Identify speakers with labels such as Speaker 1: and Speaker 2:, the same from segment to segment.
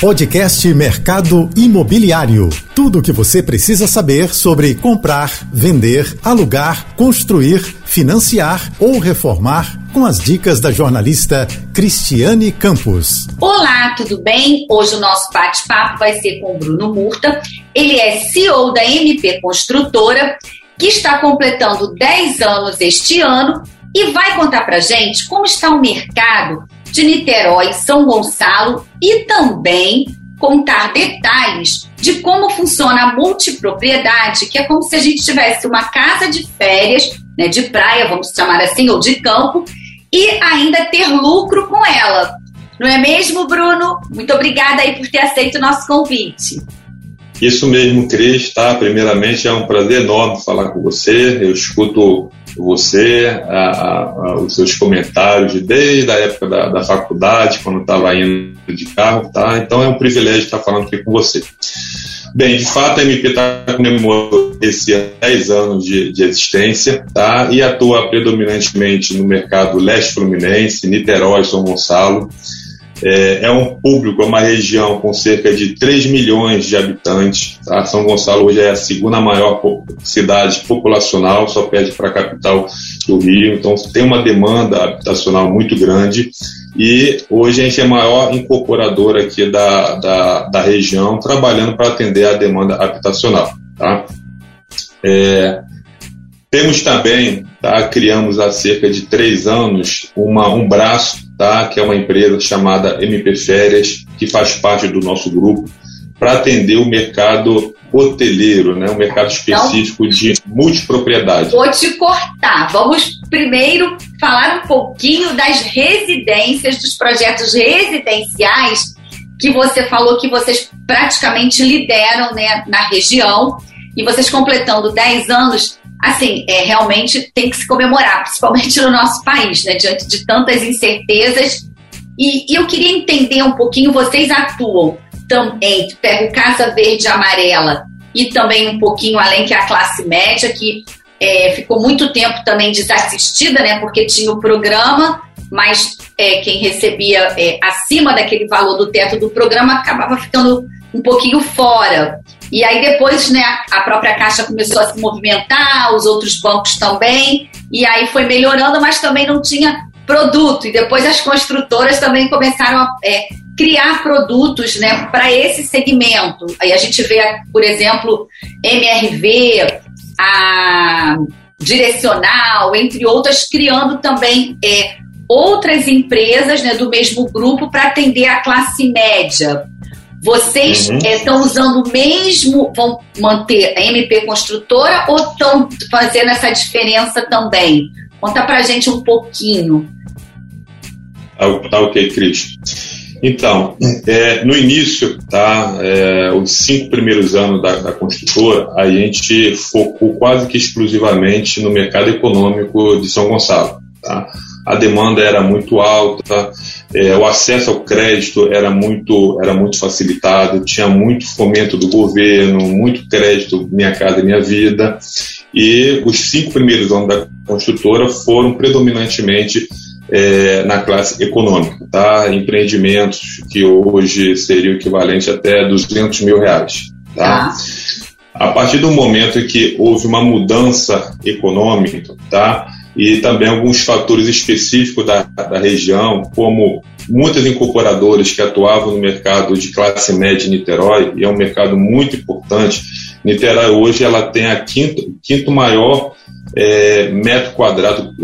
Speaker 1: Podcast Mercado Imobiliário. Tudo o que você precisa saber sobre comprar, vender, alugar, construir, financiar ou reformar com as dicas da jornalista Cristiane Campos.
Speaker 2: Olá, tudo bem? Hoje o nosso bate-papo vai ser com o Bruno Murta. Ele é CEO da MP Construtora, que está completando 10 anos este ano e vai contar pra gente como está o mercado de Niterói, São Gonçalo e também contar detalhes de como funciona a multipropriedade, que é como se a gente tivesse uma casa de férias, né, de praia, vamos chamar assim, ou de campo, e ainda ter lucro com ela. Não é mesmo, Bruno? Muito obrigada aí por ter aceito o nosso convite.
Speaker 3: Isso mesmo, Cris, tá? Primeiramente é um prazer enorme falar com você. Eu escuto você, a, a, os seus comentários desde a época da, da faculdade, quando estava indo de carro, tá? Então é um privilégio estar falando aqui com você. Bem, de fato a MP está comemorando esse 10 anos de, de, existência, tá? E atua predominantemente no mercado leste fluminense, Niterói, São Gonçalo. É, é, um público, é uma região com cerca de 3 milhões de habitantes. Tá? São Gonçalo hoje é a segunda maior cidade populacional, só perde para a capital do Rio. Então tem uma demanda habitacional muito grande. E hoje a gente é a maior incorporadora aqui da, da, da região, trabalhando para atender a demanda habitacional. Tá? É, temos também, tá, criamos há cerca de três anos, uma, um braço tá? que é uma empresa chamada MP Férias, que faz parte do nosso grupo, para atender o mercado hoteleiro, né? um mercado específico então, de multipropriedade.
Speaker 2: Vou te cortar. Vamos primeiro falar um pouquinho das residências, dos projetos residenciais que você falou que vocês praticamente lideram né, na região. E vocês completando 10 anos, assim, é, realmente tem que se comemorar, principalmente no nosso país, né, diante de tantas incertezas. E, e eu queria entender um pouquinho, vocês atuam também, pega o Casa Verde e Amarela e também um pouquinho além que a classe média, que é, ficou muito tempo também desassistida, né, porque tinha o programa, mas é, quem recebia é, acima daquele valor do teto do programa acabava ficando um pouquinho fora. E aí depois, né, a própria Caixa começou a se movimentar, os outros bancos também, e aí foi melhorando, mas também não tinha produto. E depois as construtoras também começaram a é, criar produtos né, para esse segmento. Aí a gente vê, por exemplo, MRV, a Direcional, entre outras, criando também é, outras empresas né, do mesmo grupo para atender a classe média. Vocês uhum. estão usando o mesmo, vão manter a MP construtora ou estão fazendo essa diferença também? Conta pra gente um pouquinho.
Speaker 3: Tá, tá ok, Cris. Então, é, no início, tá, é, os cinco primeiros anos da, da, construtora, a gente focou quase que exclusivamente no mercado econômico de São Gonçalo. Tá? A demanda era muito alta, é, o acesso ao crédito era muito, era muito facilitado, tinha muito fomento do governo, muito crédito Minha Casa Minha Vida. E os cinco primeiros anos da construtora foram predominantemente é, na classe econômica, tá? empreendimentos que hoje seriam equivalente até 200 mil reais. Tá? tá? A partir do momento em que houve uma mudança econômica, tá? E também alguns fatores específicos da, da região, como muitas incorporadoras que atuavam no mercado de classe média em Niterói, e é um mercado muito importante. Niterói hoje ela tem a quinto, quinto maior é, metro quadrado,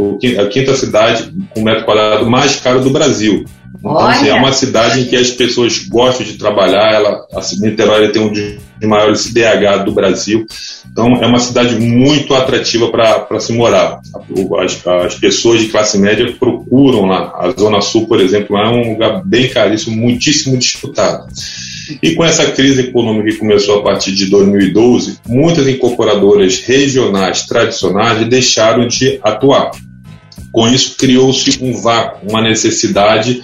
Speaker 3: a quinta cidade com metro quadrado mais caro do Brasil. Então, assim, é uma cidade em que as pessoas gostam de trabalhar. Ela, a Niterói tem um maiores CDH do Brasil. Então, é uma cidade muito atrativa para se morar. As, as, pessoas de classe média procuram lá. A Zona Sul, por exemplo, é um lugar bem caríssimo, muitíssimo disputado. E com essa crise econômica que começou a partir de 2012, muitas incorporadoras regionais tradicionais deixaram de atuar. Com isso, criou-se um vácuo, uma necessidade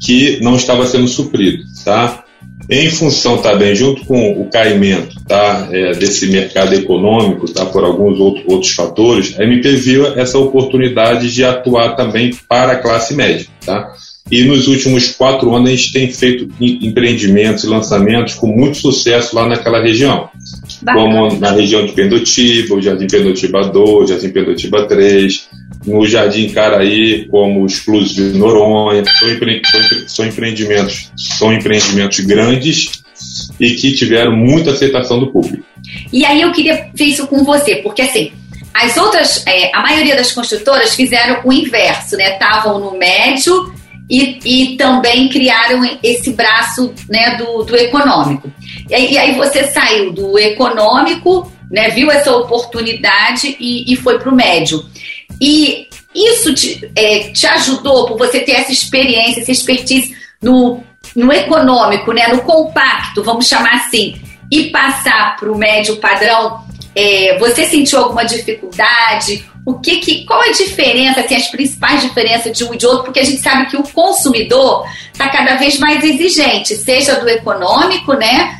Speaker 3: que não estava sendo suprido. Tá? Em função também, junto com o caimento tá, é, desse mercado econômico, tá, por alguns outro, outros fatores, a MP viu essa oportunidade de atuar também para a classe média. Tá? E nos últimos quatro anos a gente tem feito empreendimentos e lançamentos com muito sucesso lá naquela região. Bacana. Como na região de Pendotiba, o Jardim Pendotiba 2, Jardim Pendotiba 3, no Jardim Caraí, como o Exclusive Noronha. São, empre são, empreendimentos, são empreendimentos grandes e que tiveram muita aceitação do público.
Speaker 2: E aí eu queria ver isso com você, porque assim, as outras, é, a maioria das construtoras fizeram o inverso, né? Estavam no médio e, e também criaram esse braço né, do, do econômico. E aí, e aí você saiu do econômico, né, viu essa oportunidade e, e foi para o médio. E isso te, é, te ajudou por você ter essa experiência, essa expertise no, no econômico, né, no compacto, vamos chamar assim, e passar para o médio padrão. É, você sentiu alguma dificuldade? o que, que qual a diferença, assim, as principais diferenças de um e de outro, porque a gente sabe que o consumidor está cada vez mais exigente, seja do econômico, né?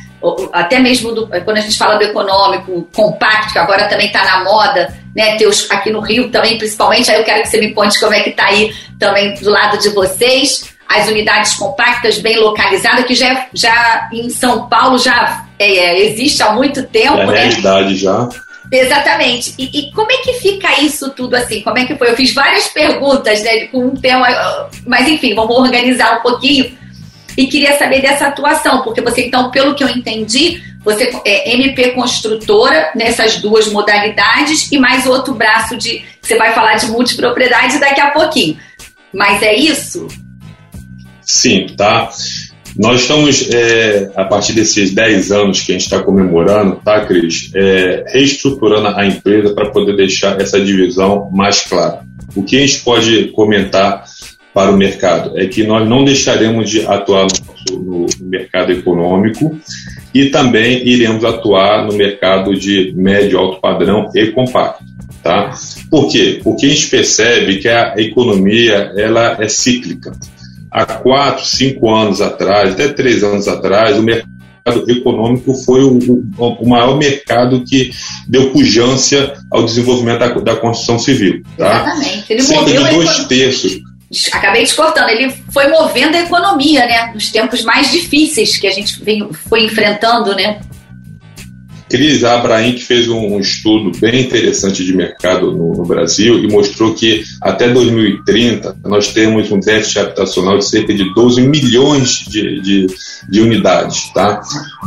Speaker 2: Até mesmo do, quando a gente fala do econômico compacto, que agora também está na moda, né? Teus, aqui no Rio também, principalmente, aí eu quero que você me conte como é que está aí também do lado de vocês, as unidades compactas bem localizadas, que já, já em São Paulo já é, existe há muito tempo. É
Speaker 3: né? realidade já.
Speaker 2: Exatamente. E, e, como é que fica isso tudo assim? Como é que foi? Eu fiz várias perguntas, né, com um tema, mas enfim, vamos organizar um pouquinho. E queria saber dessa atuação, porque você, então, pelo que eu entendi, você é MP construtora nessas duas modalidades e mais outro braço de. Você vai falar de multipropriedade daqui a pouquinho. Mas é isso?
Speaker 3: Sim, tá. Nós estamos, é, a partir desses 10 anos que a gente está comemorando, tá, Cris, é, reestruturando a empresa para poder deixar essa divisão mais clara. O que a gente pode comentar para o mercado é que nós não deixaremos de atuar no, no mercado econômico e também iremos atuar no mercado de médio alto padrão e compacto. Tá? Por quê? Porque a gente percebe que a economia ela é cíclica há quatro, cinco anos atrás, até três anos atrás, o mercado econômico foi o, o, maior mercado que deu pujança ao desenvolvimento da, da construção civil. Tá?
Speaker 2: Exatamente. Ele Cerca
Speaker 3: de dois terços.
Speaker 2: Acabei te cortando, ele foi movendo a economia, né? Nos tempos mais difíceis que a gente vem, foi enfrentando, né?
Speaker 3: Cris Abraim, que fez um, estudo bem interessante de mercado no, no, Brasil e mostrou que até 2030 nós temos um déficit habitacional de cerca de 12 milhões de, de, de unidades. Tá?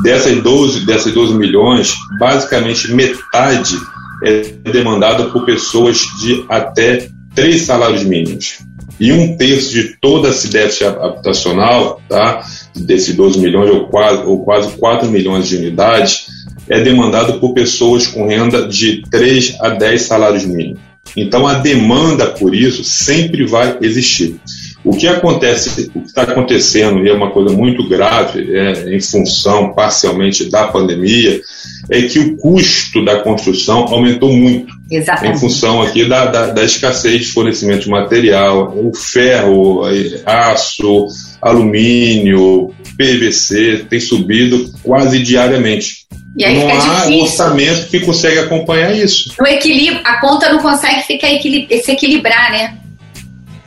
Speaker 3: Dessas, 12, dessas 12 milhões, basicamente metade é demandada por pessoas de até três salários mínimos. E um terço de todo esse déficit habitacional, tá? desses 12 milhões ou quase, ou quase 4 milhões de unidades, é demandado por pessoas com renda de 3 a 10 salários mínimos. Então a demanda por isso sempre vai existir. O que acontece, o que está acontecendo, e é uma coisa muito grave, é, em função parcialmente da pandemia, é que o custo da construção aumentou muito.
Speaker 2: Exatamente.
Speaker 3: Em função aqui da, da, da escassez de fornecimento de material, o ferro, aço, alumínio, PVC tem subido quase diariamente.
Speaker 2: E aí
Speaker 3: não
Speaker 2: fica
Speaker 3: há
Speaker 2: difícil.
Speaker 3: orçamento que consegue acompanhar isso.
Speaker 2: O equilíbrio, a conta não consegue ficar equilib se equilibrar, né?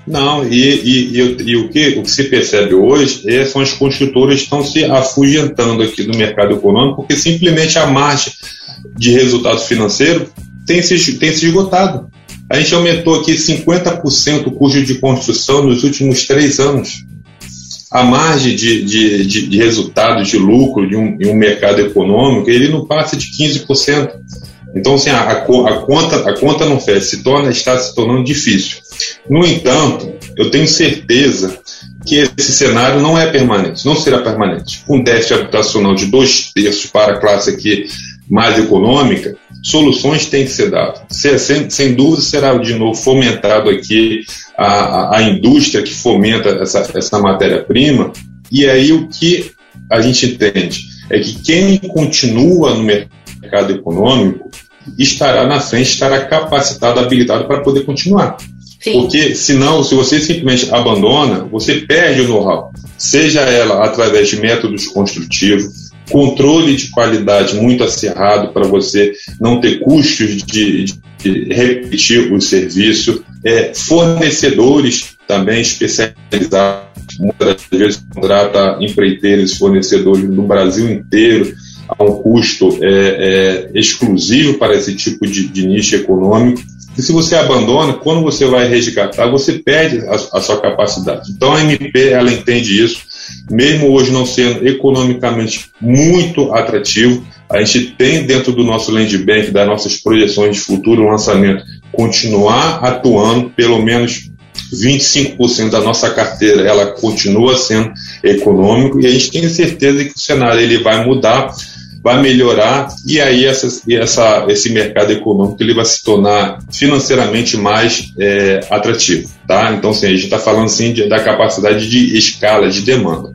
Speaker 3: Não, e, e, e, e, o, que, o que se percebe hoje é, são as construtoras estão se afugentando aqui do mercado econômico, porque simplesmente a margem de resultado financeiro tem se, tem se esgotado. A gente aumentou aqui 50% o custo de construção nos últimos três anos a margem de, de, de, de resultado, de lucro de um, de um mercado econômico, ele não passa de 15%. Então, assim, a, a, conta, a conta não fecha, se torna, está se tornando difícil. No entanto, eu tenho certeza que esse cenário não é permanente, não será permanente. Com déficit habitacional de dois terços para a classe aqui mais econômica, soluções têm que ser dadas. Sem, sem dúvida será de novo fomentado aqui a, a, indústria que fomenta essa, essa matéria-prima, e aí o que a gente entende é que quem continua no mercado econômico estará na frente, estará capacitado, habilitado para poder continuar. Porque senão, se você simplesmente abandona, você perde o know-how. Seja ela através de métodos construtivos, controle de qualidade muito acirrado para você não ter custos de, de repetir o serviço, é, fornecedores também especializados muitas vezes contrata empreiteiros, fornecedores no Brasil inteiro a um custo é, é, exclusivo para esse tipo de, de nicho econômico. E se você abandona, quando você vai resgatar, você perde a, a, sua capacidade. Então a MP ela entende isso, mesmo hoje não sendo economicamente muito atrativo, a gente tem dentro do nosso land bank, das nossas projeções de futuro lançamento, continuar atuando pelo menos 25% da nossa carteira ela continua sendo econômico e a gente tem certeza que o cenário ele vai mudar vai melhorar e aí essa, essa, esse mercado econômico ele vai se tornar financeiramente mais é, atrativo, tá? Então, assim, a gente está falando assim de, da capacidade de escala de demanda.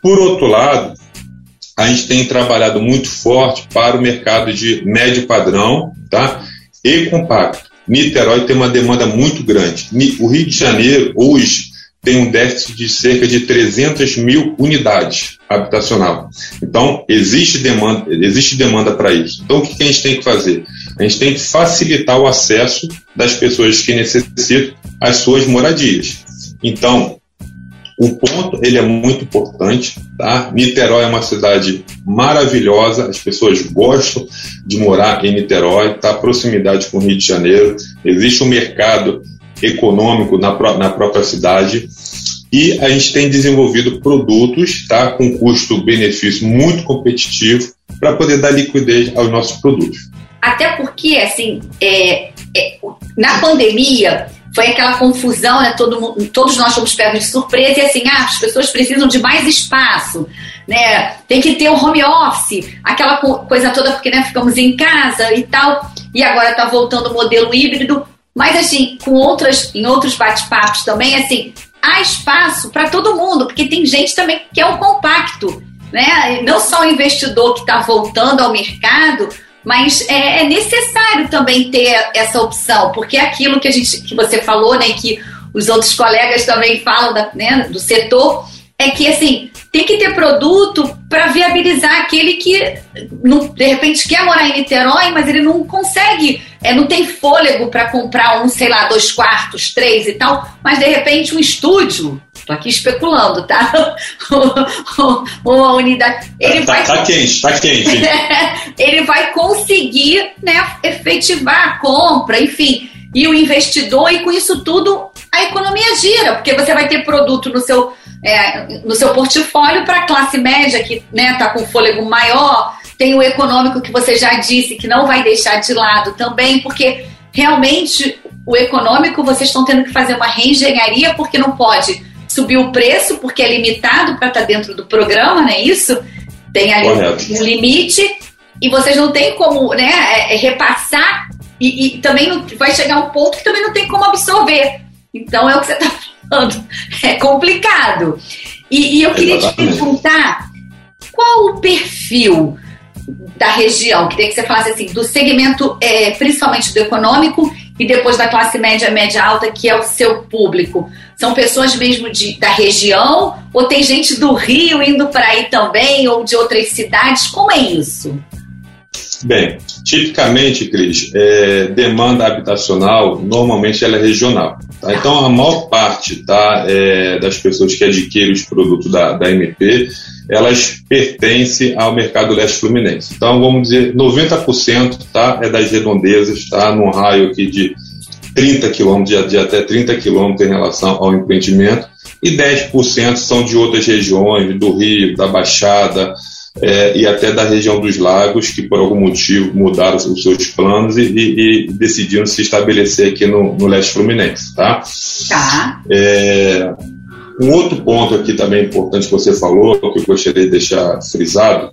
Speaker 3: Por outro lado, a gente tem trabalhado muito forte para o mercado de médio padrão, tá? E compacto. Niterói tem uma demanda muito grande. O Rio de Janeiro hoje tem um déficit de cerca de 300 mil unidades habitacional. Então, existe demanda, existe demanda para isso. Então, o que a gente tem que fazer? A gente tem que facilitar o acesso das pessoas que necessitam às suas moradias. Então, o ponto ele é muito importante, tá? Niterói é uma cidade maravilhosa, as pessoas gostam de morar em Niterói, tá? Proximidade com o Rio de Janeiro, existe um mercado econômico na, na própria cidade. E a gente tem desenvolvido produtos tá, com custo-benefício muito competitivo para poder dar liquidez aos nossos produtos.
Speaker 2: Até porque, assim, é, é, na pandemia foi aquela confusão, né? Todo todos nós fomos pegos de surpresa e assim, ah, as pessoas precisam de mais espaço, né? Tem que ter o home office, aquela coisa toda, porque né, ficamos em casa e tal. E agora está voltando o modelo híbrido. Mas, assim, com outras, em outros bate-papos também, assim, há espaço para todo mundo, porque tem gente também que é um compacto, né? Não só o investidor que está voltando ao mercado, mas é, é, necessário também ter essa opção, porque é aquilo que a gente, que você falou, né, que os outros colegas também falam da, né, do setor, é que assim tem que ter produto para viabilizar aquele que não, de repente quer morar em Niterói, mas ele não consegue, é, não tem fôlego para comprar um, sei lá, dois quartos, três e tal, mas de repente um estúdio, tô aqui especulando, tá? Uma unidade. Ele
Speaker 3: tá,
Speaker 2: vai,
Speaker 3: tá quente, tá quente.
Speaker 2: ele vai conseguir né, efetivar a compra, enfim. E o investidor, e com isso tudo a economia gira, porque você vai ter produto no seu é, no seu portfólio para a classe média que está né, tá com fôlego maior, tem o econômico que você já disse que não vai deixar de lado também, porque realmente o econômico vocês estão tendo que fazer uma reengenharia porque não pode subir o preço porque é limitado para estar tá dentro do programa, não é isso? Tem ali Correto. um limite e vocês não têm como né, é, é repassar e, e, também não, vai chegar um ponto que também não tem como absorver. Então é o que você está é complicado. E, e eu queria te perguntar qual o perfil da região, queria que você falasse assim, do segmento, é, principalmente do econômico, e depois da classe média, média alta, que é o seu público. São pessoas mesmo de, da região, ou tem gente do Rio indo para aí também, ou de outras cidades? Como é isso?
Speaker 3: Bem, tipicamente, Cris, é, demanda habitacional normalmente ela é regional. Tá? Então, a maior parte tá, é, das pessoas que adquirem os produtos da, da MP, elas pertencem ao mercado leste fluminense. Então, vamos dizer, 90% tá, é das redondezas, tá, num raio aqui de 30 quilômetros, de, até 30 quilômetros em relação ao empreendimento, e 10% são de outras regiões, do Rio, da Baixada, é, e até da região dos lagos, que por algum motivo mudaram os seus planos e, e, e decidiram se estabelecer aqui no, no leste fluminense. Tá?
Speaker 2: Tá.
Speaker 3: É, um outro ponto aqui também importante que você falou, que eu gostaria de deixar frisado,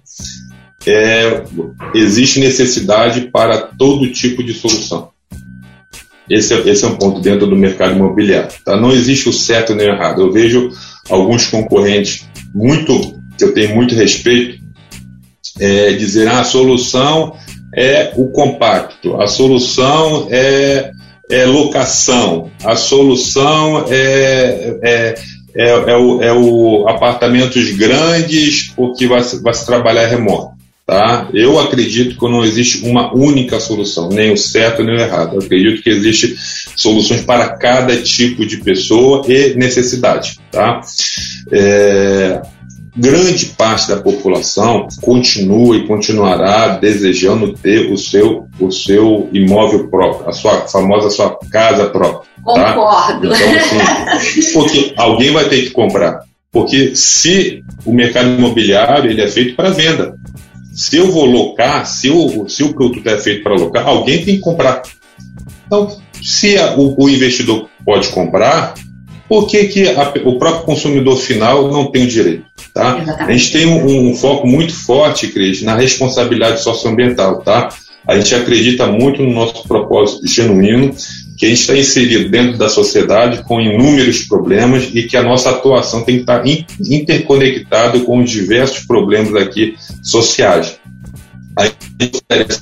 Speaker 3: é existe necessidade para todo tipo de solução. Esse é, esse é um ponto dentro do mercado imobiliário. Tá? Não existe o certo nem o errado. Eu vejo alguns concorrentes muito que eu tenho muito respeito é, dizer ah, a solução é o compacto, a solução é, é locação, a solução é, é, é, é, o, é o apartamentos grandes porque vai, vai se trabalhar remoto. Tá? Eu acredito que não existe uma única solução, nem o certo nem o errado. Eu acredito que existem soluções para cada tipo de pessoa e necessidade. Tá? É, grande parte da população continua e continuará desejando ter o seu, o seu imóvel próprio, a sua famosa sua casa própria.
Speaker 2: Tá? Concordo.
Speaker 3: Então, assim, porque alguém vai ter que comprar. Porque se o mercado imobiliário ele é feito para venda, se eu vou locar, se o, se o produto é feito para locar, alguém tem que comprar. Então, se a, o, o, investidor pode comprar, por que, que a, o próprio consumidor final não tem o direito? Tá? A gente tem um, um, foco muito forte, Cris, na responsabilidade socioambiental. Tá? A gente acredita muito no nosso propósito genuíno que a gente está inserido dentro da sociedade com inúmeros problemas e que a nossa atuação tem que estar tá interconectada com os diversos problemas aqui sociais. A gente oferece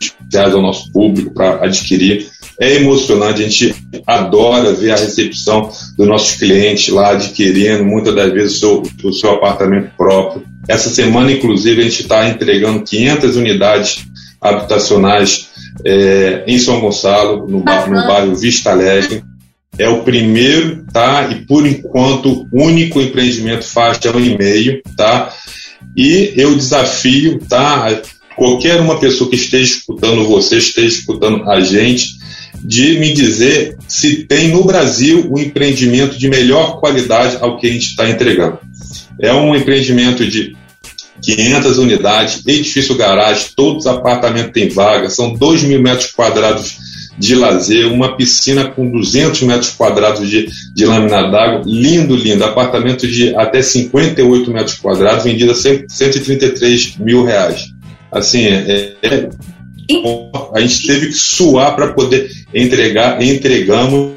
Speaker 3: especiais ao nosso público para adquirir. É emocionante, a gente adora ver a recepção dos nossos clientes lá adquirindo muitas das vezes o seu, o seu apartamento próprio. Essa semana, inclusive, a gente está entregando 500 unidades habitacionais é, em São Gonçalo, no, bar, no bairro Vista Alegre. É o primeiro, tá? E por enquanto, único empreendimento faixa um e meio, tá? E eu desafio, tá? Qualquer uma pessoa que esteja escutando você, esteja escutando a gente, de me dizer se tem no Brasil um empreendimento de melhor qualidade ao que a gente está entregando. É um empreendimento de 500 unidades, edifício garagem, todos os apartamentos têm vaga, são 2 mil metros quadrados de lazer, uma piscina com 200 metros quadrados de, de lâmina d'água, lindo, lindo, apartamento de até 58 metros quadrados, vendido a 133 mil reais. Assim, é, é, a gente teve que suar para poder entregar, entregamos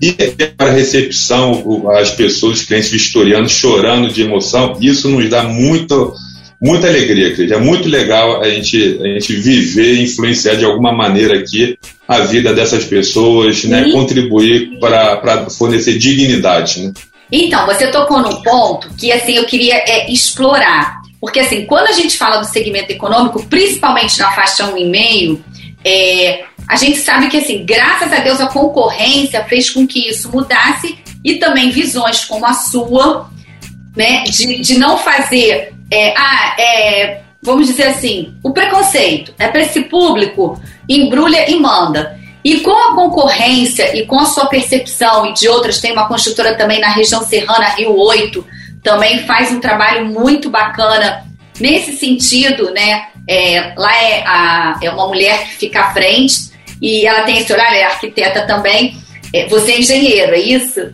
Speaker 3: e para a recepção, as pessoas, os clientes vistorianos chorando de emoção, isso nos dá muito, muita alegria, Cris. É muito legal a gente, a gente viver e influenciar de alguma maneira aqui a vida dessas pessoas, né? contribuir para fornecer dignidade. Né?
Speaker 2: Então, você tocou num ponto que assim eu queria é, explorar. Porque assim, quando a gente fala do segmento econômico, principalmente na faixa 1,5, é, a gente sabe que, assim, graças a Deus, a concorrência fez com que isso mudasse e também visões como a sua, né, de, de não fazer, é, ah, é, vamos dizer assim, o preconceito é para esse público, embrulha e manda. E com a concorrência e com a sua percepção e de outras, tem uma construtora também na região serrana, Rio 8, também faz um trabalho muito bacana nesse sentido, né? É, lá é, a, é uma mulher que fica à frente e ela tem esse olhar, é arquiteta também. É, você é engenheiro, é isso?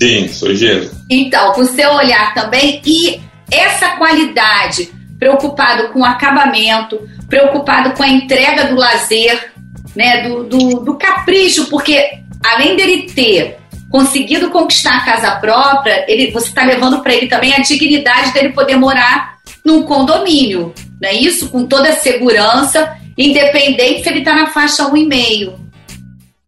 Speaker 3: Sim, sou engenheiro.
Speaker 2: Então, com o seu olhar também e essa qualidade, preocupado com o acabamento, preocupado com a entrega do lazer, né, do, do, do capricho, porque além dele ter conseguido conquistar a casa própria, ele, você está levando para ele também a dignidade dele poder morar num condomínio, né? Isso com toda a segurança independente se ele está na faixa 1,5.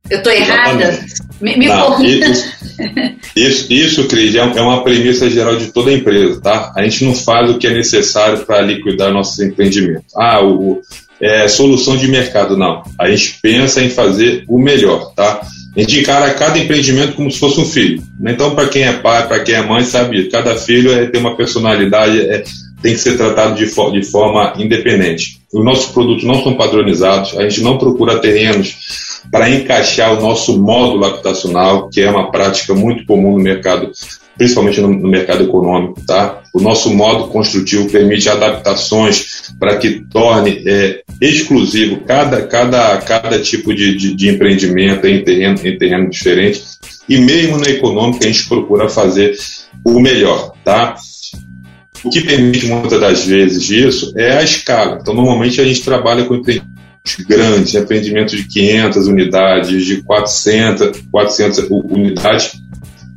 Speaker 2: Eu estou errada? Me, me Não,
Speaker 3: isso, isso, isso, Cris, é, é uma premissa geral de toda empresa, tá? A gente não faz o que é necessário para liquidar nossos empreendimentos. Ah, o, é solução de mercado, não. A gente pensa em fazer o melhor, tá? A gente encara cada empreendimento como se fosse um filho. Então, para quem é pai, para quem é mãe, sabe, cada filho é, tem uma personalidade, é, tem que ser tratado de, de forma independente. Os nossos produtos não são padronizados, a gente não procura terrenos para encaixar o nosso módulo habitacional, que é uma prática muito comum no mercado, principalmente no, mercado econômico. Tá? O nosso modo construtivo permite adaptações para que torne é, exclusivo cada, cada, cada tipo de, de, de empreendimento em terreno, em terreno diferente. E mesmo no econômico, a gente procura fazer o melhor. Tá? O que permite muitas das vezes isso é a escala. Então, normalmente a gente trabalha com empreendimentos grandes, empreendimentos de 500 unidades, de 400, 400 unidades,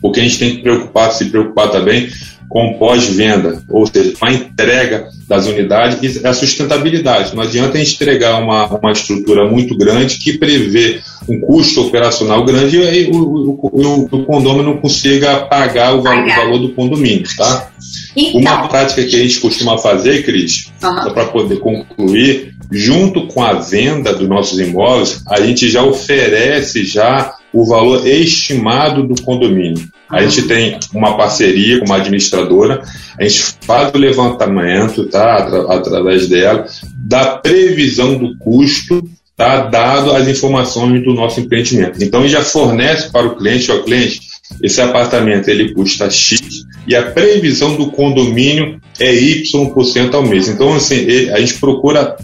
Speaker 3: porque a gente tem que preocupar, se preocupar também com pós-venda, ou seja, com a entrega das unidades e a sustentabilidade. Não adianta a gente entregar uma, uma estrutura muito grande que prevê um custo operacional grande e o, o, o, o condomínio não consiga pagar o valor, o valor do condomínio, tá? Então, Uma prática que a gente costuma fazer, Cris, uhum. para poder concluir, junto com a venda dos nossos imóveis, a gente já oferece já o valor estimado do condomínio. A gente tem uma parceria com uma administradora, a gente faz o levantamento, tá, através dela, da previsão do custo, tá, dado as informações do nosso empreendimento. Então, já fornece para o cliente, ó, cliente, esse apartamento ele custa X e a previsão do condomínio é Y% ao mês. Então, assim, a gente procura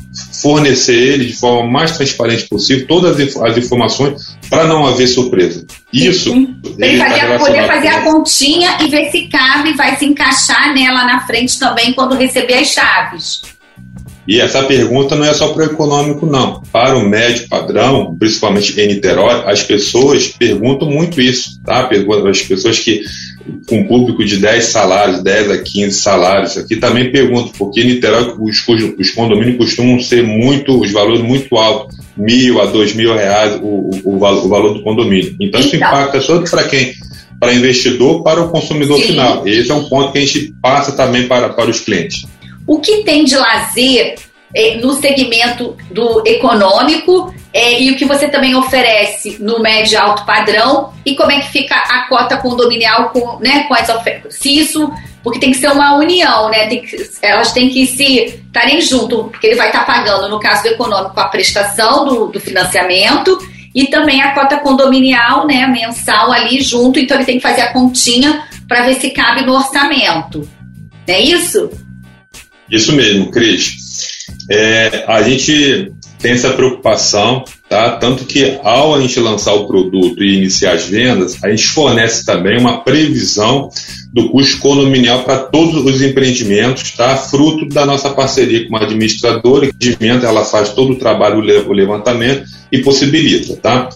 Speaker 3: fornecer ele de forma mais transparente possível todas as informações para não haver surpresa. Isso.
Speaker 2: Ele vai tá poder fazer a continha e ver se cabe, vai se encaixar nela na frente também quando receber as chaves.
Speaker 3: E essa pergunta não é só para o econômico, não. Para o médio padrão, principalmente em Niterói, as pessoas perguntam muito isso, tá? As pessoas que com público de 10 salários, 10 a 15 salários, aqui também perguntam, porque em Niterói os, os condomínios costumam ser muito, os valores muito altos, mil a dois mil reais o, o, o, valor, o valor do condomínio. Então, isso então. impacta tanto para quem para investidor, para o consumidor Sim. final. Esse é um ponto que a gente passa também para, para os clientes.
Speaker 2: O que tem de lazer é, no segmento do econômico é, e o que você também oferece no médio e alto padrão e como é que fica a cota condominial com, né, com as ofertas. Se isso, porque tem que ser uma união, né? Que, elas têm que se estarem junto, porque ele vai estar pagando, no caso do econômico, a prestação do, do financiamento e também a cota condominial, né, mensal ali junto, então ele tem que fazer a continha para ver se cabe no orçamento. É isso?
Speaker 3: Isso mesmo, Cris. É, a gente tem essa preocupação, tá? Tanto que ao a gente lançar o produto e iniciar as vendas, a gente fornece também uma previsão do custo condominial para todos os empreendimentos, tá? Fruto da nossa parceria com uma administradora, que ela faz todo o trabalho, o levantamento e possibilita, tá?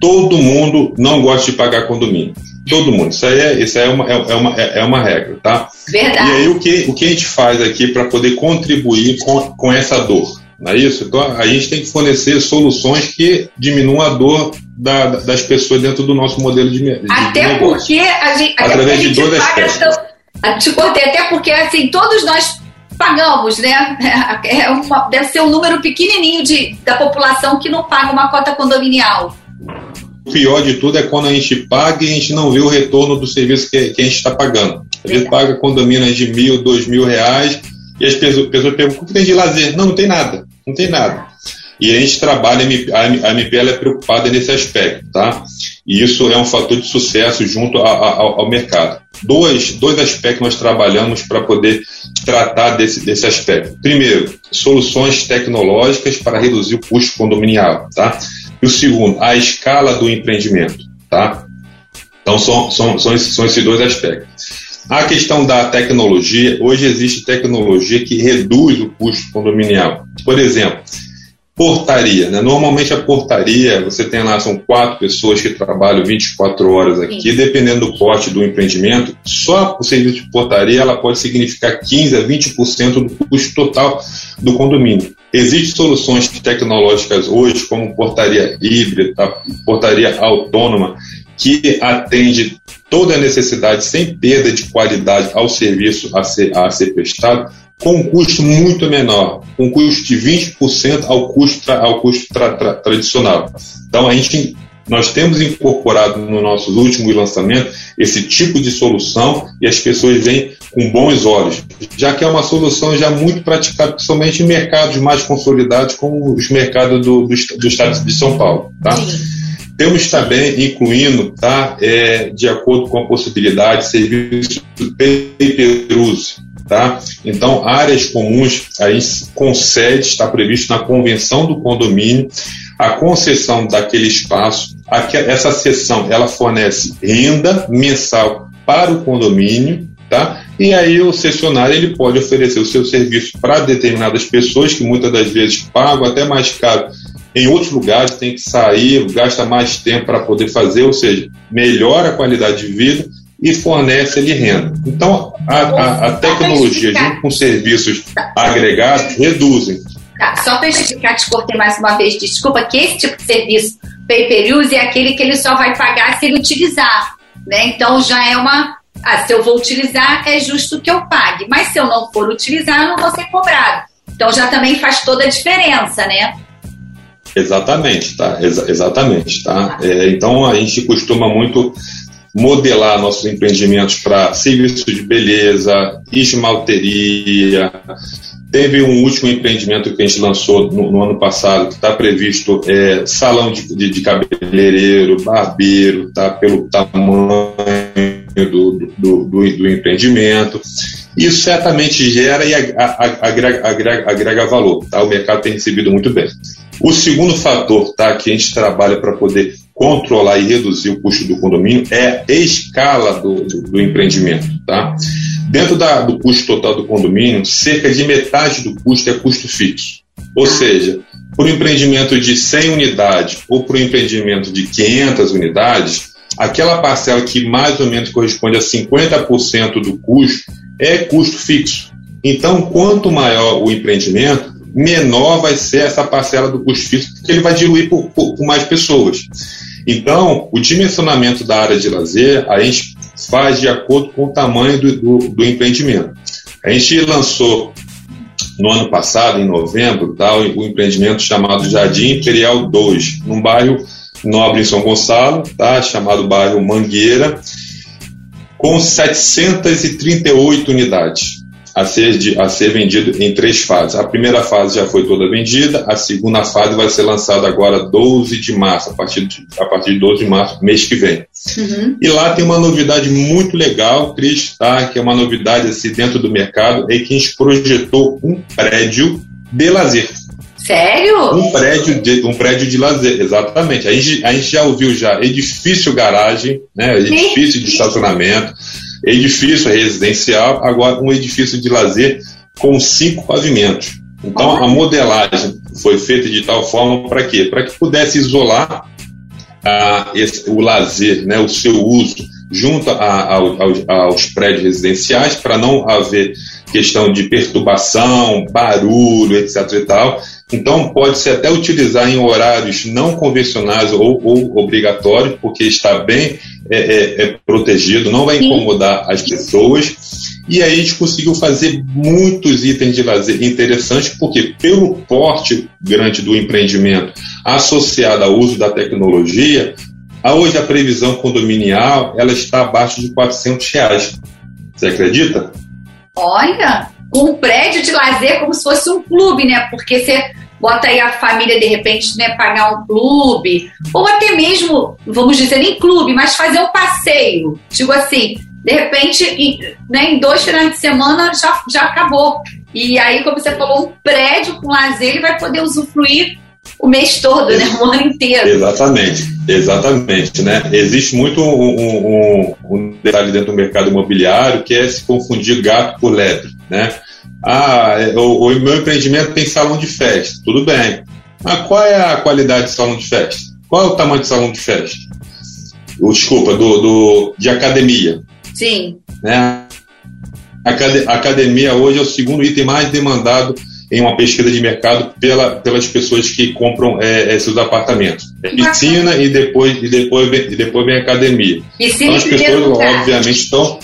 Speaker 3: Todo mundo não gosta de pagar condomínio. Todo mundo. Isso aí é, isso aí é, uma, é, é uma, é, é uma regra, tá?
Speaker 2: Verdade.
Speaker 3: E aí o que, o que a gente faz aqui para poder contribuir com, com essa dor? Não é isso? Então a gente tem que fornecer soluções que diminuam a dor da, das pessoas dentro do nosso modelo de, de
Speaker 2: Até
Speaker 3: de
Speaker 2: porque a gente,
Speaker 3: através a gente de aspectos.
Speaker 2: Tão, te cortei, até porque assim, todos nós pagamos, né? É uma, deve ser um número pequenininho de, da população que não paga uma cota condominial.
Speaker 3: O pior de tudo é quando a gente paga e a gente não vê o retorno do serviço que, que a gente está pagando. A gente paga condomínio de mil, dois mil reais e as pessoas, pessoas perguntam: o que tem de lazer? Não, não tem nada. Não tem nada. E a gente trabalha, a MPL é preocupada nesse aspecto, tá? E isso é um fator de sucesso junto a, a, ao mercado. Dois, dois aspectos nós trabalhamos para poder tratar desse, desse aspecto. Primeiro, soluções tecnológicas para reduzir o custo condominial, tá? E o segundo, a escala do empreendimento, tá? Então, são, são, são, esses, são esses dois aspectos. A questão da tecnologia, hoje existe tecnologia que reduz o custo condominial. Por exemplo, portaria. Né? Normalmente a portaria, você tem lá, são quatro pessoas que trabalham 24 horas aqui, Sim. dependendo do porte do empreendimento, só o serviço de portaria ela pode significar 15% a 20% do custo total do condomínio. Existem soluções tecnológicas hoje, como portaria híbrida, portaria autônoma, que atende toda a necessidade sem perda de qualidade ao serviço a ser, a ser prestado, com um custo muito menor, com um custo de 20% ao custo, ao custo tra, tra, tradicional. Então, a gente, nós temos incorporado no nosso último lançamento esse tipo de solução e as pessoas vêm com bons olhos, já que é uma solução já muito praticada, principalmente em mercados mais consolidados, como os mercados do, do, do estado de São Paulo. Tá? Temos também incluindo, tá, é, de acordo com a possibilidade, serviço pay per use. Tá? Então, áreas comuns aí concede, está previsto na convenção do condomínio, a concessão daquele espaço. Essa sessão ela fornece renda mensal para o condomínio, tá? E aí o cessionário ele pode oferecer o seu serviço para determinadas pessoas que muitas das vezes pagam até mais caro em outros lugares, tem que sair, gasta mais tempo para poder fazer, ou seja, melhora a qualidade de vida e fornece ali renda. Então, a, a, a tecnologia, junto com serviços agregados, reduzem.
Speaker 2: Tá, só para explicar, te cortei mais uma vez, desculpa, que esse tipo de serviço pay per use é aquele que ele só vai pagar se ele utilizar. Né? Então já é uma, Ah, se eu vou utilizar, é justo que eu pague. Mas se eu não for utilizar, eu não vou ser cobrado. Então já também faz toda a diferença, né?
Speaker 3: Exatamente, tá? Ex exatamente, tá? É, então a gente costuma muito modelar nossos empreendimentos para serviço de beleza, esmalteria. Teve um último empreendimento que a gente lançou no, no ano passado, que está previsto é, salão de, de, de, cabeleireiro, barbeiro, tá? Pelo tamanho do, do, do, do empreendimento. Isso certamente gera e agrega, agrega, agrega valor. Tá? O mercado tem recebido muito bem. O segundo fator tá, que a gente trabalha para poder controlar e reduzir o custo do condomínio é a escala do, do, do empreendimento. Tá? Dentro da, do custo total do condomínio, cerca de metade do custo é custo fixo. Ou seja, para um empreendimento de 100 unidades ou para um empreendimento de 500 unidades, aquela parcela que mais ou menos corresponde a 50% do custo é custo fixo. Então, quanto maior o empreendimento, menor vai ser essa parcela do custo fixo, porque ele vai diluir por, por, por mais pessoas. Então, o dimensionamento da área de lazer, a gente faz de acordo com o tamanho do, do, do empreendimento. A gente lançou no ano passado, em novembro, tá, o, o empreendimento chamado Jardim Imperial 2, num bairro nobre em São Gonçalo, tá, chamado bairro Mangueira, com 738 unidades a ser, de, a ser vendido em três fases. A primeira fase já foi toda vendida, a segunda fase vai ser lançada agora 12 de março, a partir de, a partir de 12 de março, mês que vem. Uhum. E lá tem uma novidade muito legal, Cris, tá? que é uma novidade assim, dentro do mercado, é que a gente projetou um prédio de lazer.
Speaker 2: Sério?
Speaker 3: Um prédio de, um prédio de lazer, exatamente. A gente, a gente já ouviu já edifício garagem, né, edifício de estacionamento, edifício residencial, agora um edifício de lazer com cinco pavimentos. Então a modelagem foi feita de tal forma para quê? Para que pudesse isolar ah, esse, o lazer, né, o seu uso, junto a, a, aos, aos prédios residenciais, para não haver questão de perturbação, barulho, etc. e tal. Então, pode-se até utilizar em horários não convencionais ou, ou obrigatórios, porque está bem é, é, é protegido, não vai incomodar as pessoas. E aí a gente conseguiu fazer muitos itens de lazer interessantes, porque pelo porte grande do empreendimento associado ao uso da tecnologia, hoje a previsão condominial ela está abaixo de 400 reais. Você acredita?
Speaker 2: Olha, um prédio de lazer como se fosse um clube, né? Porque você bota aí a família de repente, né, pagar um clube, ou até mesmo, vamos dizer, nem clube, mas fazer um passeio. Digo assim, de repente, em, né, em dois finais de semana já, já acabou. E aí, como você falou, um prédio com lazer, ele vai poder usufruir o mês todo, né? O ano inteiro.
Speaker 3: Exatamente, exatamente, né? Existe muito um, um, um, detalhe dentro do mercado imobiliário que é se confundir gato por lebre, né? Ah, é, o, o meu empreendimento tem salão de festa, tudo bem. Mas qual é a qualidade de salão de festa? Qual é o tamanho de salão de festa? Desculpa, do, do, de academia.
Speaker 2: Sim.
Speaker 3: Né? A academia hoje é o segundo item mais demandado em uma pesquisa de mercado pela, pelas pessoas que compram é, esses apartamentos. É piscina e depois, e, depois vem, e depois vem academia.
Speaker 2: Piscina
Speaker 3: então as pessoas, obviamente, estão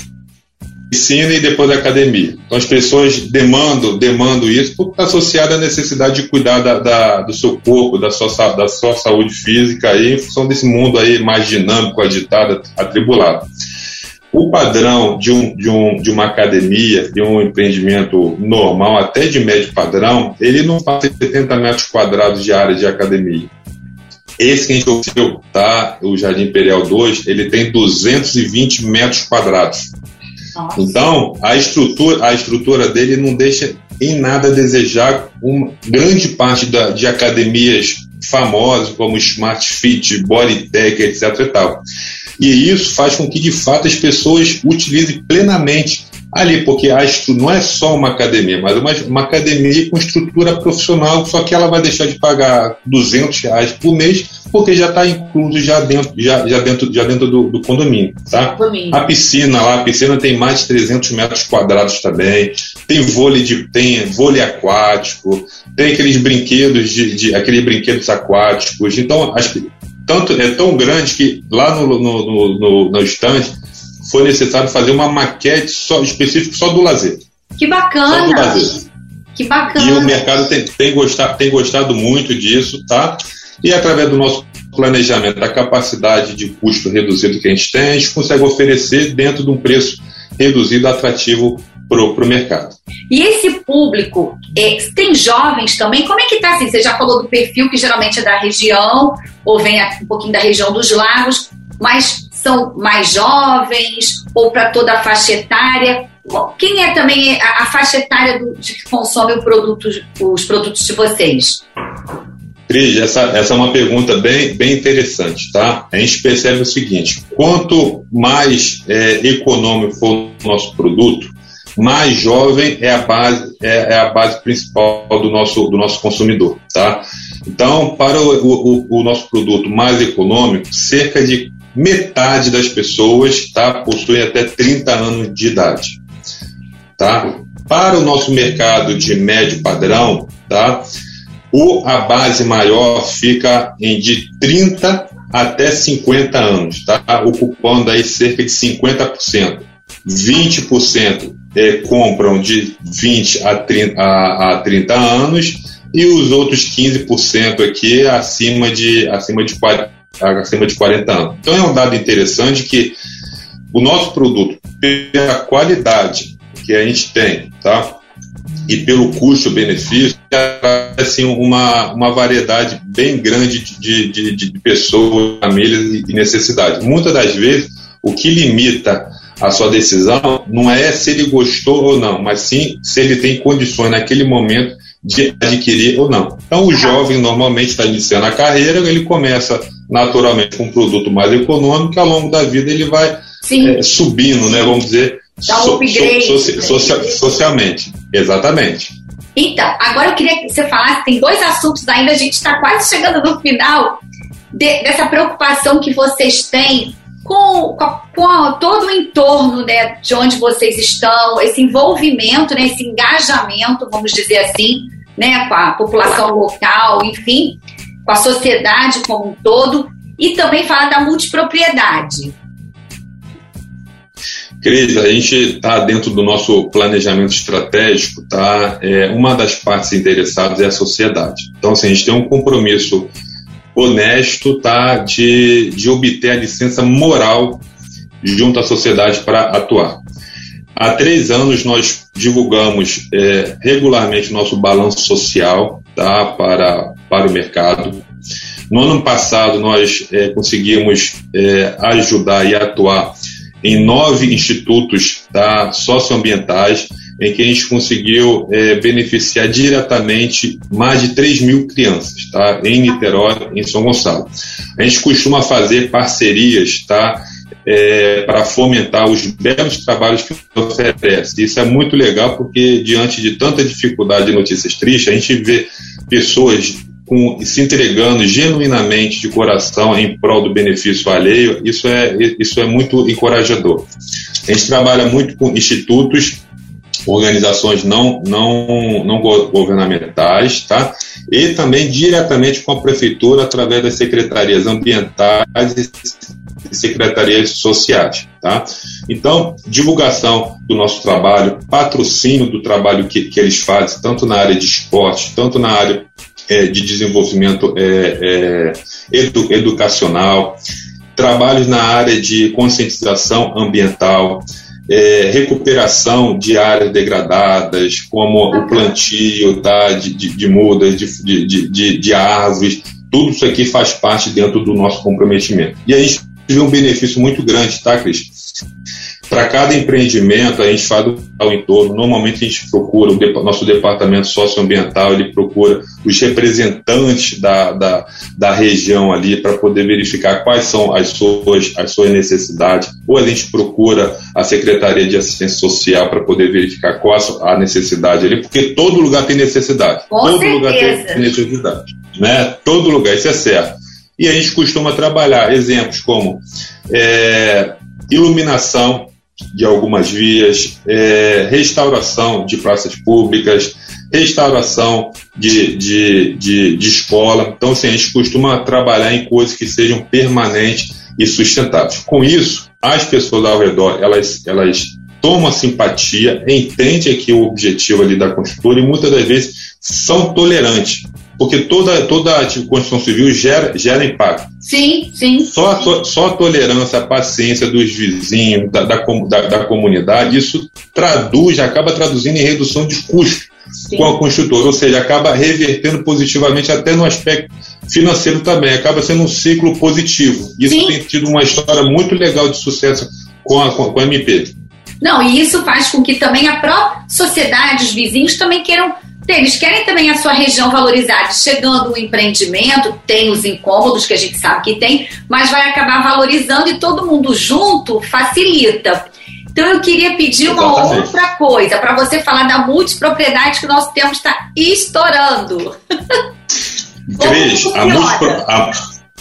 Speaker 3: piscina e depois da academia. Então as pessoas demandam, demandam isso porque está associado à necessidade de cuidar da, da, do seu corpo, da sua, da sua saúde física aí, em função desse mundo aí mais dinâmico, agitado, atribulado. O padrão de, um, de, um, de uma academia, de um empreendimento normal, até de médio padrão, ele não de 70 metros quadrados de área de academia. Esse que a gente ouviu, tá? o Jardim Imperial 2, ele tem 220 metros quadrados. Então, a estrutura, a estrutura dele não deixa em nada a desejar uma grande parte da, de academias famosas como Smart Fit, Bodytech, etc. E, tal. e isso faz com que, de fato, as pessoas utilizem plenamente ali, porque a não é só uma academia, mas uma, uma academia com estrutura profissional, só que ela vai deixar de pagar 200 reais por mês, porque já está incluso já dentro, já, já dentro, já dentro do, do condomínio, tá? A piscina lá, a piscina tem mais de 300 metros quadrados também, tem vôlei, de, tem vôlei aquático, tem aqueles brinquedos de, de aqueles brinquedos aquáticos, então as, tanto é tão grande que lá no, no, no, no, no foi necessário fazer uma maquete só, específica só do lazer.
Speaker 2: Que bacana! Só do lazer. Que bacana!
Speaker 3: E o mercado tem, tem, gostado, tem gostado muito disso, tá? E através do nosso planejamento, da capacidade de custo reduzido que a gente tem, a gente consegue oferecer dentro de um preço reduzido, atrativo para o mercado.
Speaker 2: E esse público, é, tem jovens também? Como é que está assim? Você já falou do perfil que geralmente é da região, ou vem um pouquinho da região dos lagos, mas são mais jovens, ou para toda a faixa etária? Quem é também a, faixa etária do, de que consome produto, os produtos de vocês?
Speaker 3: Cris, essa, essa é uma pergunta bem, bem interessante, tá? A gente percebe o seguinte: quanto mais é, econômico for o nosso produto, mais jovem é a base, é, é, a base principal do nosso, do nosso consumidor, tá? Então, para o, o, o nosso produto mais econômico, cerca de metade das pessoas tá, possuem até 30 anos de idade. Tá? Para o nosso mercado de médio padrão, tá, o, a base maior fica em de 30 até 50 anos, tá? ocupando aí cerca de 50%. 20% é, compram de 20 a 30, a, a 30 anos e os outros 15% aqui acima de, acima, de 40, acima de 40 anos. Então é um dado interessante que o nosso produto, pela qualidade que a gente tem, tá? e pelo custo-benefício, assim, uma, uma variedade bem grande de, de, de pessoas, famílias e necessidades. Muitas das vezes, o que limita a sua decisão não é se ele gostou ou não, mas sim se ele tem condições naquele momento de adquirir ou não. Então, o jovem normalmente está iniciando a carreira, ele começa naturalmente com um produto mais econômico, e ao longo da vida ele vai é, subindo, né, vamos dizer,
Speaker 2: Dá um upgrade. So,
Speaker 3: so, social, socialmente, exatamente.
Speaker 2: Então, agora eu queria que você falasse, tem dois assuntos ainda, a gente está quase chegando no final de, dessa preocupação que vocês têm com, com, todo o entorno né, de onde vocês estão, esse envolvimento, né, esse engajamento, vamos dizer assim, né, com a população local, enfim, com a sociedade como um todo, e também falar da multipropriedade.
Speaker 3: Cris, a gente está dentro do nosso planejamento estratégico, tá? É, uma das partes interessadas é a sociedade. Então, assim, a gente tem um compromisso honesto, tá? De, de obter a licença moral junto à sociedade para atuar. Há três anos nós divulgamos é, regularmente nosso balanço social, tá? Para, para o mercado. No ano passado nós é, conseguimos é, ajudar e atuar em nove institutos tá, socioambientais, em que a gente conseguiu é, beneficiar diretamente mais de 3 mil crianças, tá? Em Niterói, em São Gonçalo. A gente costuma fazer parcerias, tá? É, para fomentar os belos trabalhos que oferece. Isso é muito legal porque, diante de tanta dificuldade e notícias tristes, a gente vê pessoas com, se entregando genuinamente de coração em prol do benefício alheio, isso é, isso é muito encorajador. A gente trabalha muito com institutos, organizações não, não, não governamentais, tá? e também diretamente com a prefeitura através das secretarias ambientais e secretarias sociais. Tá? Então, divulgação do nosso trabalho, patrocínio do trabalho que, que eles fazem, tanto na área de esporte, tanto na área é, de desenvolvimento é, é, edu, educacional, trabalhos na área de conscientização ambiental, é, recuperação de áreas degradadas, como o plantio tá, de, de, de mudas, de, de, de, árvores, tudo isso aqui faz parte dentro do nosso comprometimento. E a gente vê um benefício muito grande, tá, Cris? Para cada empreendimento, a gente faz o entorno. Normalmente, a gente procura, o nosso departamento socioambiental, ele procura os representantes da, da, da região ali para poder verificar quais são as suas, as suas necessidades. Ou a gente procura a Secretaria de Assistência Social para poder verificar qual a necessidade ali, porque todo lugar tem necessidade.
Speaker 2: Com
Speaker 3: todo
Speaker 2: certeza.
Speaker 3: lugar tem necessidade. Né? Todo lugar, isso é certo. E a gente costuma trabalhar exemplos como é, iluminação, de algumas vias, é, restauração de praças públicas, restauração de, de, de, de, escola. Então, assim, a gente costuma trabalhar em coisas que sejam permanentes e sustentáveis. Com isso, as pessoas ao redor, elas, elas tomam simpatia, entendem aqui o objetivo ali da construtora e muitas das vezes são tolerantes. Porque toda, toda a construção civil gera, gera impacto.
Speaker 2: Sim, sim.
Speaker 3: Só a, to, só a tolerância, a paciência dos vizinhos, da, da, da, da comunidade, isso traduz, acaba traduzindo em redução de custo Sim. com a construtora, ou seja, acaba revertendo positivamente até no aspecto financeiro também, acaba sendo um ciclo positivo. Isso Sim. tem tido uma história muito legal de sucesso com a, com a MP.
Speaker 2: Não, e isso faz com que também a própria sociedade, os vizinhos também queiram eles querem também a sua região valorizada. Chegando um empreendimento, tem os incômodos que a gente sabe que tem, mas vai acabar valorizando e todo mundo junto facilita. Então eu queria pedir uma Exatamente. outra coisa, para você falar da multipropriedade que o nosso tempo está estourando.
Speaker 3: Cris, a, multipro, a,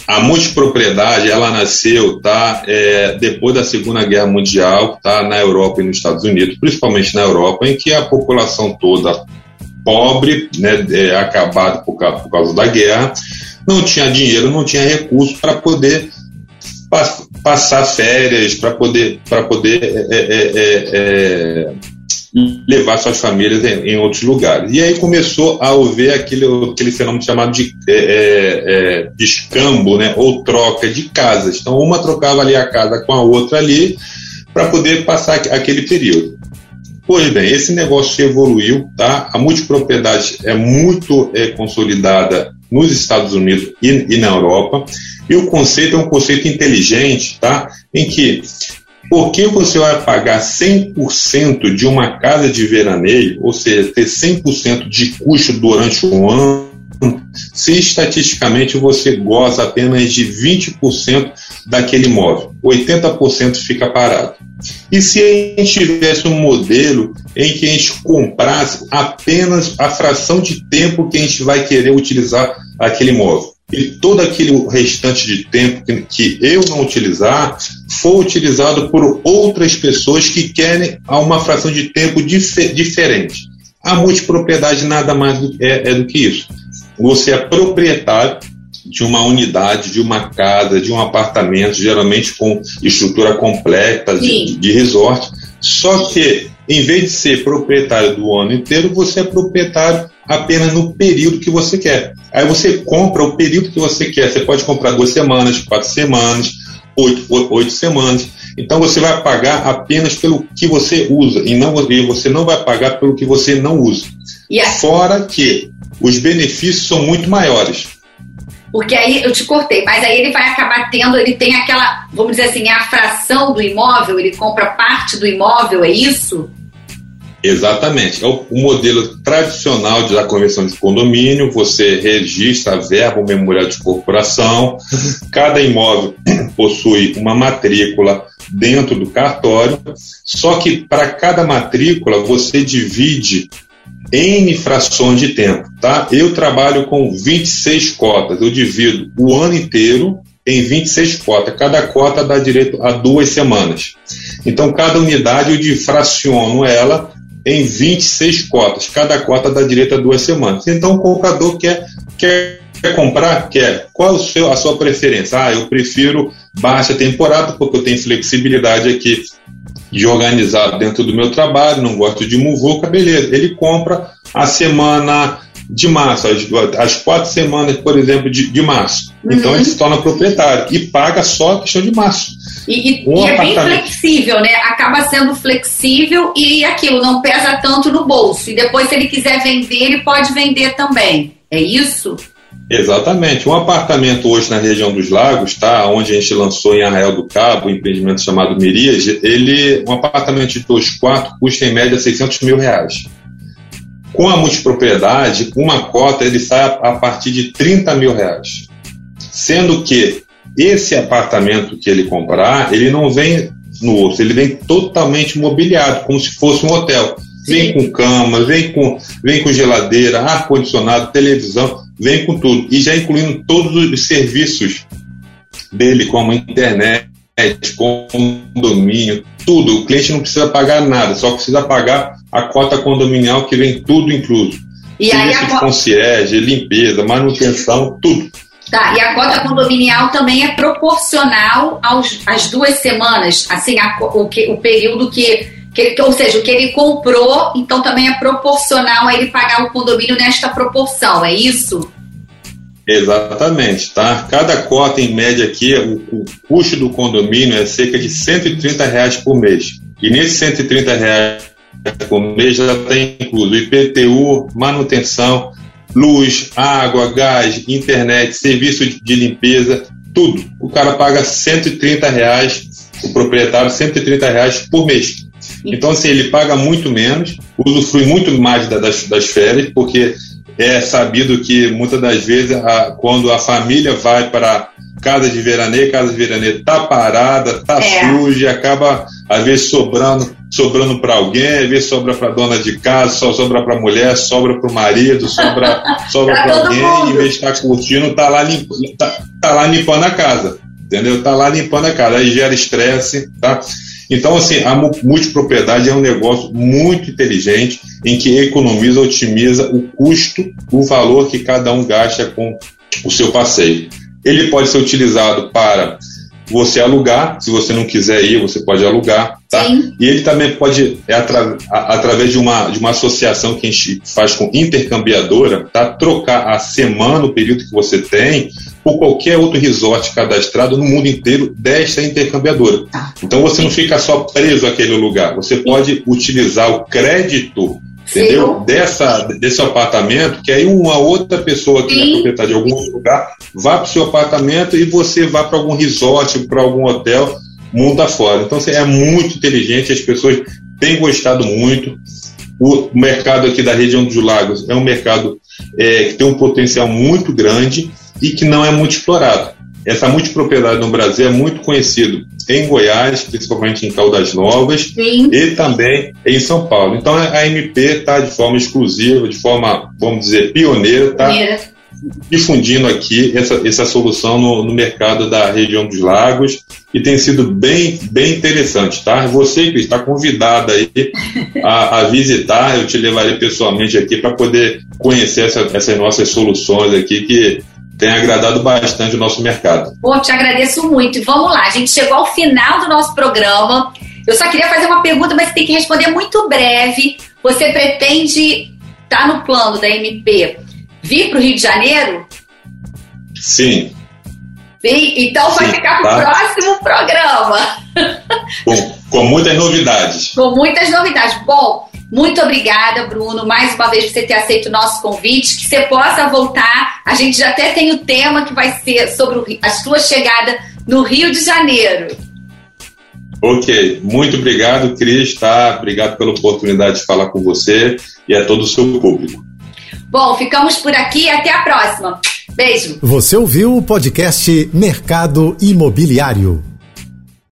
Speaker 3: a, multipropriedade ela nasceu tá, é, depois da Segunda Guerra Mundial, tá, na Europa e nos Estados Unidos, principalmente na Europa, em que a população toda pobre, né, é, acabado por, por causa da guerra, não tinha dinheiro, não tinha recurso para poder passar férias, para poder, pra poder é é, é, é, é, levar suas famílias em, em, outros lugares. E aí começou a haver aquele, aquele fenômeno chamado de é, escambo, né, ou troca de casas. Então, uma trocava ali a casa com a outra ali para poder passar aquele período. Pois bem, esse negócio evoluiu, tá? A multipropriedade é muito é, consolidada nos Estados Unidos e, e, na Europa, e o conceito é um conceito inteligente, tá? Em que, por que você vai pagar 100% de uma casa de veraneio, ou seja, ter 100% de custo durante um ano, se estatisticamente você goza apenas de 20% daquele imóvel, 80% fica parado. E se a gente tivesse um modelo em que a gente comprasse apenas a fração de tempo que a gente vai querer utilizar aquele imóvel? E todo aquele restante de tempo que, eu não utilizar for utilizado por outras pessoas que querem uma fração de tempo dif diferente. A multipropriedade nada mais é, é do que isso. Você é proprietário de uma unidade, de uma casa, de um apartamento, geralmente com estrutura completa de, de resort. Só que, em vez de ser proprietário do ano inteiro, você é proprietário apenas no período que você quer. Aí você compra o período que você quer. Você pode comprar duas semanas, quatro semanas, oito, oito semanas. Então você vai pagar apenas pelo que você usa e, não, e você não vai pagar pelo que você não usa. Yeah. Fora que os benefícios são muito maiores.
Speaker 2: Porque aí eu te cortei, mas aí ele vai acabar tendo, ele tem aquela, vamos dizer assim, a fração do imóvel, ele compra parte do imóvel, é isso?
Speaker 3: Exatamente. É o, o modelo tradicional da conversão de condomínio, você registra a verba, o memorial de corporação, cada imóvel possui uma matrícula dentro do cartório, só que para cada matrícula você divide N frações de tempo, tá? Eu trabalho com 26 cotas, eu divido o ano inteiro em 26 cotas. Cada cota dá direito a duas semanas. Então, cada unidade eu difraciono ela em 26 cotas. Cada cota dá direito a duas semanas. Então, o comprador quer, quer, quer comprar? Quer. Qual é seu, a sua preferência? Ah, eu prefiro baixa temporada, porque eu tenho flexibilidade aqui de organizar dentro do meu trabalho, não gosto de muvuca, beleza. Ele compra a semana de março, as, as quatro semanas, por exemplo, de, de março. Uhum. Então ele se torna proprietário e paga só a questão de março.
Speaker 2: E, e, um e é bem flexível, né? Acaba sendo flexível e aquilo não pesa tanto no bolso. E depois, se ele quiser vender, ele pode vender também. É isso?
Speaker 3: Exatamente. Um apartamento hoje na região dos lagos, tá? Onde a gente lançou em Arraial do Cabo, um empreendimento chamado Mirias, ele, um apartamento de dois quartos custa em média 600 mil reais. Com a multipropriedade, uma cota ele sai a, partir de 30 mil reais. Sendo que esse apartamento que ele comprar, ele não vem no osso, ele vem totalmente mobiliado, como se fosse um hotel. Vem com cama, vem com, vem com geladeira, ar-condicionado, televisão vem com tudo. E já incluindo todos os serviços dele, como internet, condomínio, tudo. O cliente não precisa pagar nada, só precisa pagar a cota condominial que vem tudo incluso. E Serviço aí a... concierge, limpeza, manutenção, tudo.
Speaker 2: Tá, e a cota condominial também é proporcional aos, às duas semanas, assim, a, o, que, o período que, que, ou seja, o que ele comprou, então também é proporcional a ele pagar o condomínio nesta proporção, é isso?
Speaker 3: Exatamente, tá? Cada cota, em média aqui, o, o custo do condomínio é cerca de 130 reais por mês. E nesses 130 reais por mês já tem incluso IPTU, manutenção, luz, água, gás, internet, serviço de limpeza, tudo. O cara paga 130 reais, o proprietário 130 reais por mês. Então, assim, ele paga muito menos, usufrui muito mais das, das férias, porque é sabido que muitas das vezes, a, quando a família vai para casa de veraneio, casa de veraneio tá parada, tá é. suja, acaba às vezes sobrando sobrando para alguém, às vezes sobra para dona de casa, só sobra para mulher, sobra para o marido, sobra sobra para alguém, mundo. em vez de estar tá curtindo, tá lá, limp, tá, tá lá limpando a casa, entendeu? Tá lá limpando a casa, aí gera estresse, tá? Então, assim, a multipropriedade é um negócio muito inteligente em que economiza, otimiza o custo, o valor que cada um gasta com o seu passeio. Ele pode ser utilizado para você alugar, se você não quiser ir, você pode alugar, tá? Sim. E ele também pode, é atra, a, através de uma, de uma associação que a gente faz com intercambiadora, tá? Trocar a semana, o período que você tem, por qualquer outro resort cadastrado no mundo inteiro desta intercambiadora. Tá. Então você não fica só preso àquele lugar, você pode utilizar o crédito entendeu? Dessa, desse apartamento, que aí uma outra pessoa que Sim. é proprietária de algum lugar vá para o seu apartamento e você vá para algum resort, para algum hotel, mundo afora. Então assim, é muito inteligente, as pessoas têm gostado muito. O mercado aqui da região dos lagos é um mercado é, que tem um potencial muito grande e que não é muito explorado. Essa multipropriedade no Brasil é muito conhecido em Goiás, principalmente em Caldas Novas, Sim. e também em São Paulo. Então a MP está de forma exclusiva, de forma, vamos dizer, pioneira, está difundindo aqui essa, essa solução no, no, mercado da região dos lagos e tem sido bem, bem interessante, tá? Você que está convidada aí a, a visitar, eu te levarei pessoalmente aqui para poder conhecer essa, essas nossas soluções aqui que tem agradado bastante o nosso mercado.
Speaker 2: Pô, te agradeço muito. E vamos lá, a gente chegou ao final do nosso programa. Eu só queria fazer uma pergunta, mas tem que responder muito breve. Você pretende estar tá no plano da MP vir para o Rio de Janeiro?
Speaker 3: Sim.
Speaker 2: Sim, então Sim, vai ficar para o tá. próximo programa.
Speaker 3: Com, com muitas novidades.
Speaker 2: Com muitas novidades. Bom, muito obrigada, Bruno, mais uma vez por você ter aceito o nosso convite, que você possa voltar. A gente já até tem o tema que vai ser sobre a sua chegada no Rio de Janeiro.
Speaker 3: Ok, muito obrigado, Cris, tá? Obrigado pela oportunidade de falar com você e a todo o seu público.
Speaker 2: Bom, ficamos por aqui e até a próxima. Beijo.
Speaker 1: Você ouviu o podcast Mercado Imobiliário.